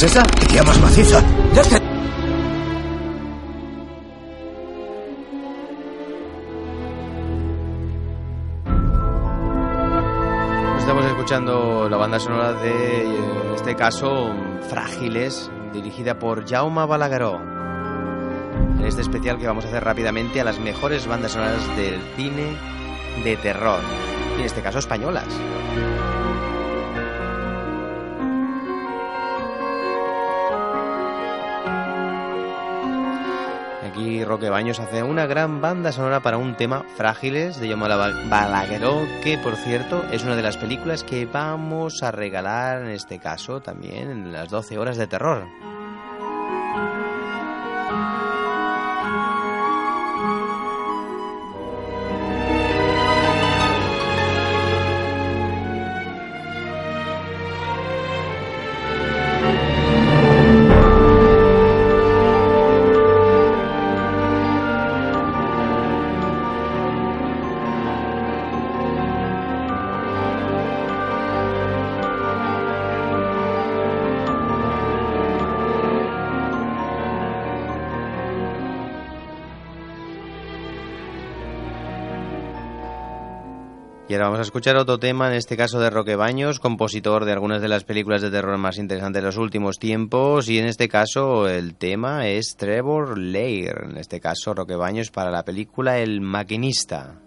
¿Es esa? ¡Qué tía más maciza! ¡Ya está! Estamos escuchando la banda sonora de, en este caso, Frágiles, dirigida por Jaume Balagueró. En este especial que vamos a hacer rápidamente a las mejores bandas sonoras del cine de terror, y en este caso españolas. Aquí Roque Baños hace una gran banda sonora para un tema Frágiles de Jaume Balagueró, que por cierto es una de las películas que vamos a regalar en este caso también en las 12 horas de terror. Y ahora vamos a escuchar otro tema, en este caso de Roque Baños, compositor de algunas de las películas de terror más interesantes de los últimos tiempos. Y en este caso el tema es Trevor Lair, en este caso Roque Baños para la película El Maquinista.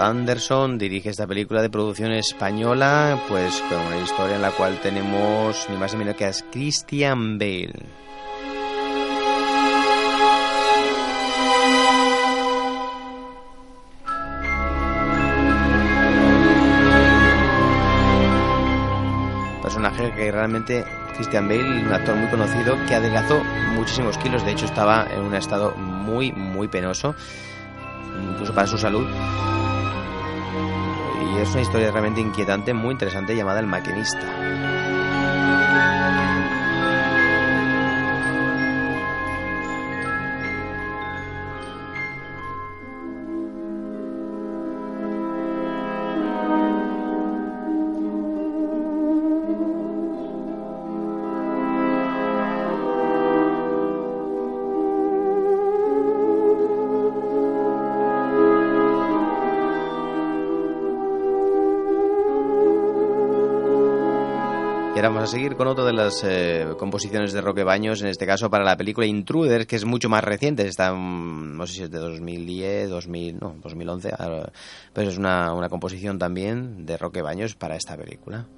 Anderson dirige esta película de producción española, pues con una historia en la cual tenemos ni más ni menos que a Christian Bale. Personaje que realmente Christian Bale, un actor muy conocido que adelgazó muchísimos kilos, de hecho estaba en un estado muy muy penoso, incluso para su salud es una historia realmente inquietante, muy interesante, llamada El Maquinista. Ahora vamos a seguir con otra de las eh, composiciones de Roque Baños, en este caso para la película Intruder, que es mucho más reciente, está, mm, no sé si es de 2010, 2000, no, 2011, ah, pero es una, una composición también de Roque Baños para esta película.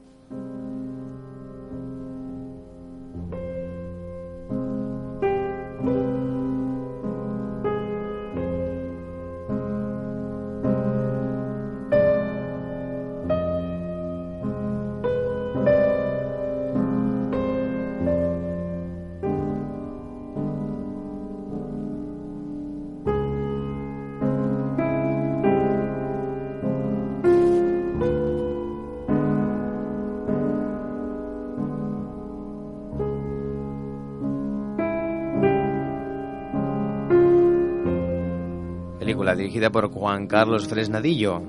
Dirigida por Juan Carlos Fresnadillo.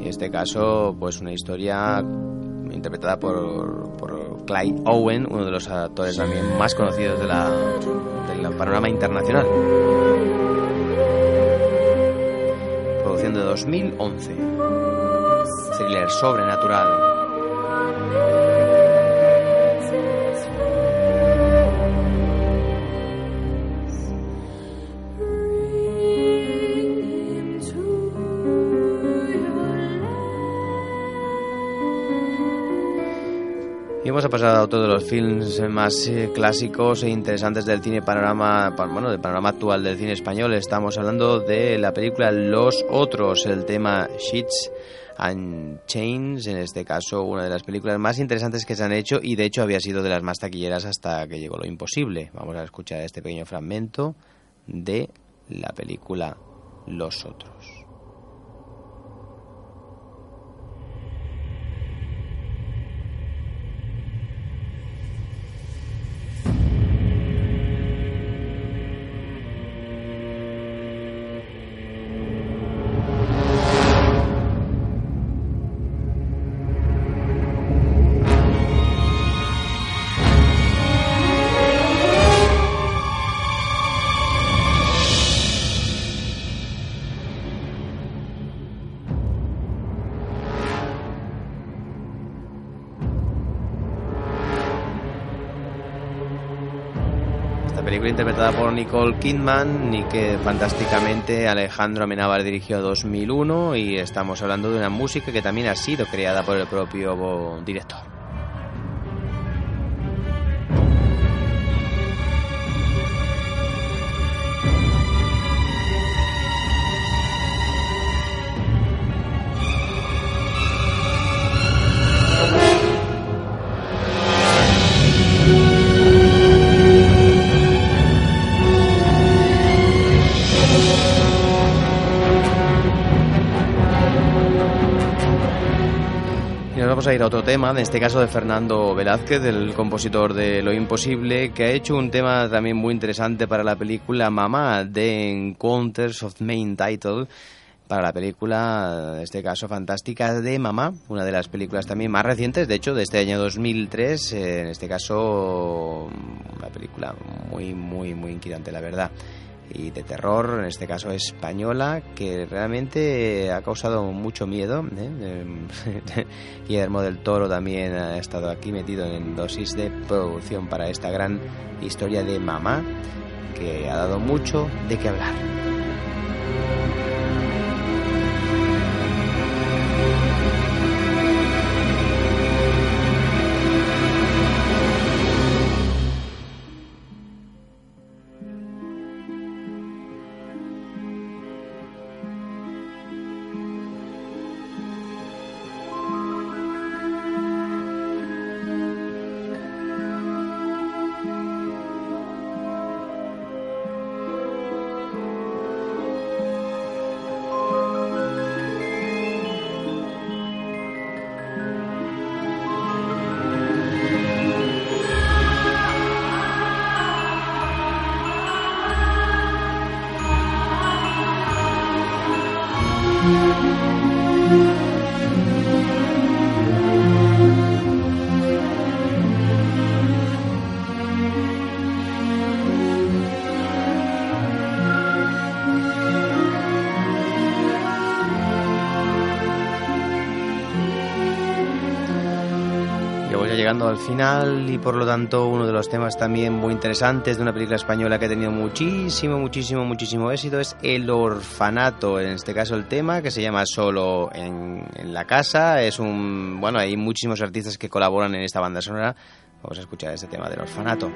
En este caso, pues una historia interpretada por, por Clyde Owen, uno de los actores también más conocidos del panorama internacional. Producción de 2011. Thriller sobrenatural. Y hemos pasado a otro de los films más eh, clásicos e interesantes del cine panorama, bueno, del panorama actual del cine español. Estamos hablando de la película Los Otros, el tema Sheets and Chains, en este caso una de las películas más interesantes que se han hecho y de hecho había sido de las más taquilleras hasta que llegó lo imposible. Vamos a escuchar este pequeño fragmento de la película Los Otros. Interpretada por Nicole Kidman, ni que fantásticamente Alejandro Amenábar dirigió 2001 y estamos hablando de una música que también ha sido creada por el propio director. A ir a otro tema, en este caso de Fernando Velázquez, el compositor de Lo Imposible, que ha hecho un tema también muy interesante para la película Mamá de Encounters of Main Title, para la película, en este caso fantástica, de Mamá, una de las películas también más recientes, de hecho, de este año 2003, eh, en este caso una película muy, muy, muy inquietante, la verdad y de terror, en este caso española, que realmente ha causado mucho miedo. ¿eh? Guillermo del Toro también ha estado aquí metido en dosis de producción para esta gran historia de mamá, que ha dado mucho de qué hablar. Al final y por lo tanto uno de los temas también muy interesantes de una película española que ha tenido muchísimo, muchísimo, muchísimo éxito es El Orfanato. En este caso el tema que se llama Solo en, la casa. Es un... Bueno, hay muchísimos artistas que colaboran en esta banda sonora. Vamos a escuchar este tema del orfanato.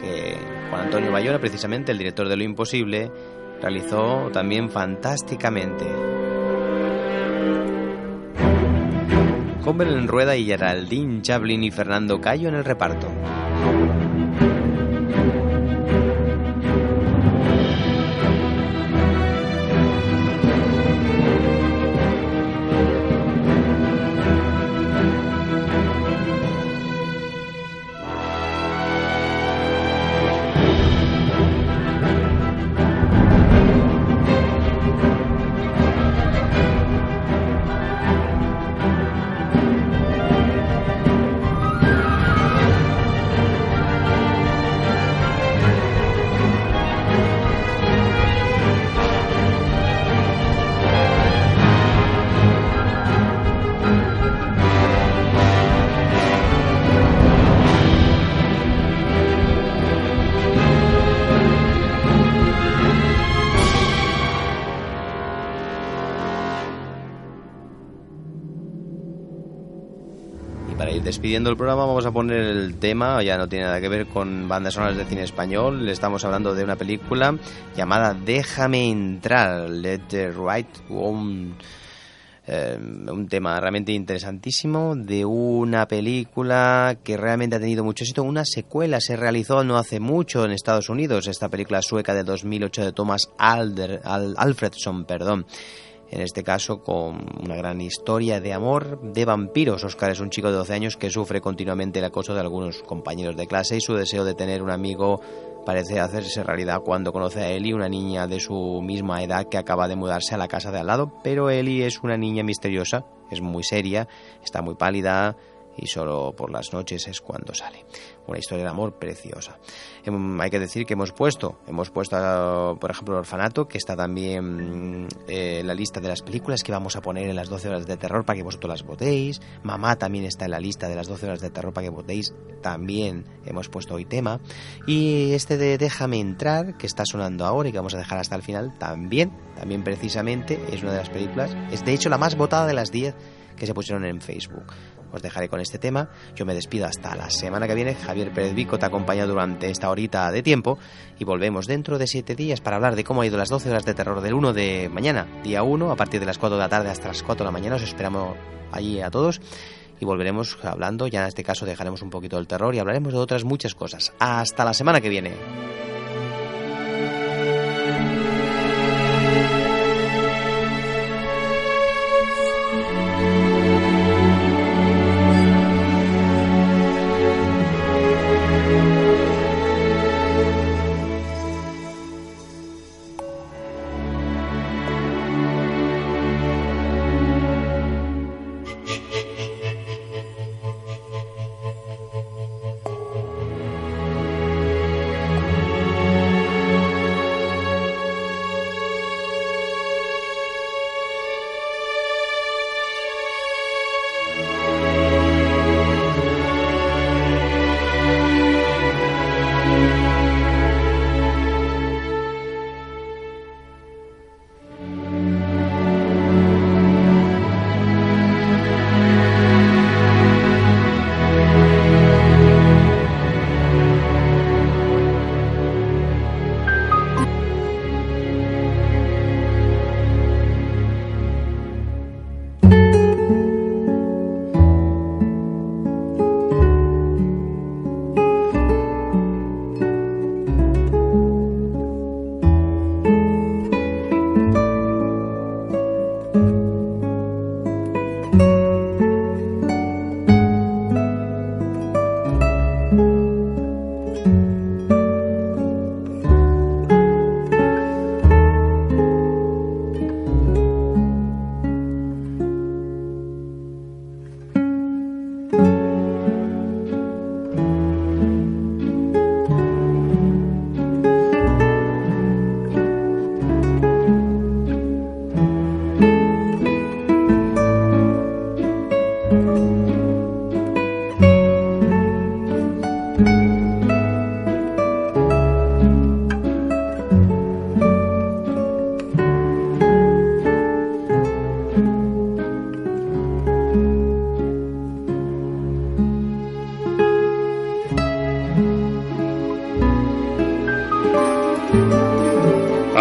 Que Juan Antonio Bayona, precisamente el director de Lo Imposible, realizó también fantásticamente. Con en Rueda y Geraldine Chaplin y Fernando Cayo en el reparto. Para ir despidiendo el programa vamos a poner el tema, ya no tiene nada que ver con bandas sonoras de cine español, le estamos hablando de una película llamada Déjame entrar, Let the Right One. Eh, un tema realmente interesantísimo de una película que realmente ha tenido mucho éxito. Una secuela se realizó no hace mucho en Estados Unidos, esta película sueca de 2008 de Thomas Alder, Alfredson, perdón. En este caso, con una gran historia de amor de vampiros. Oscar es un chico de 12 años que sufre continuamente el acoso de algunos compañeros de clase y su deseo de tener un amigo parece hacerse realidad cuando conoce a Ellie, una niña de su misma edad que acaba de mudarse a la casa de al lado, pero Ellie es una niña misteriosa, es muy seria, está muy pálida, y solo por las noches es cuando sale. Una historia de amor preciosa. Em, hay que decir que hemos puesto, hemos puesto, por ejemplo, el orfanato, que está también eh, en la lista de las películas que vamos a poner en las 12 horas de terror para que vosotros las votéis. Mamá también está en la lista de las 12 horas de terror para que votéis. También hemos puesto hoy tema. Y este de Déjame entrar, que está sonando ahora y que vamos a dejar hasta el final, también, también precisamente es una de las películas, es de hecho la más votada de las 10 que se pusieron en Facebook os dejaré con este tema. Yo me despido hasta la semana que viene. Javier Pérez Vico te acompaña durante esta horita de tiempo y volvemos dentro de siete días para hablar de cómo ha ido las 12 horas de terror del 1 de mañana, día 1, a partir de las 4 de la tarde hasta las 4 de la mañana. Os esperamos allí a todos y volveremos hablando, ya en este caso dejaremos un poquito del terror y hablaremos de otras muchas cosas. Hasta la semana que viene.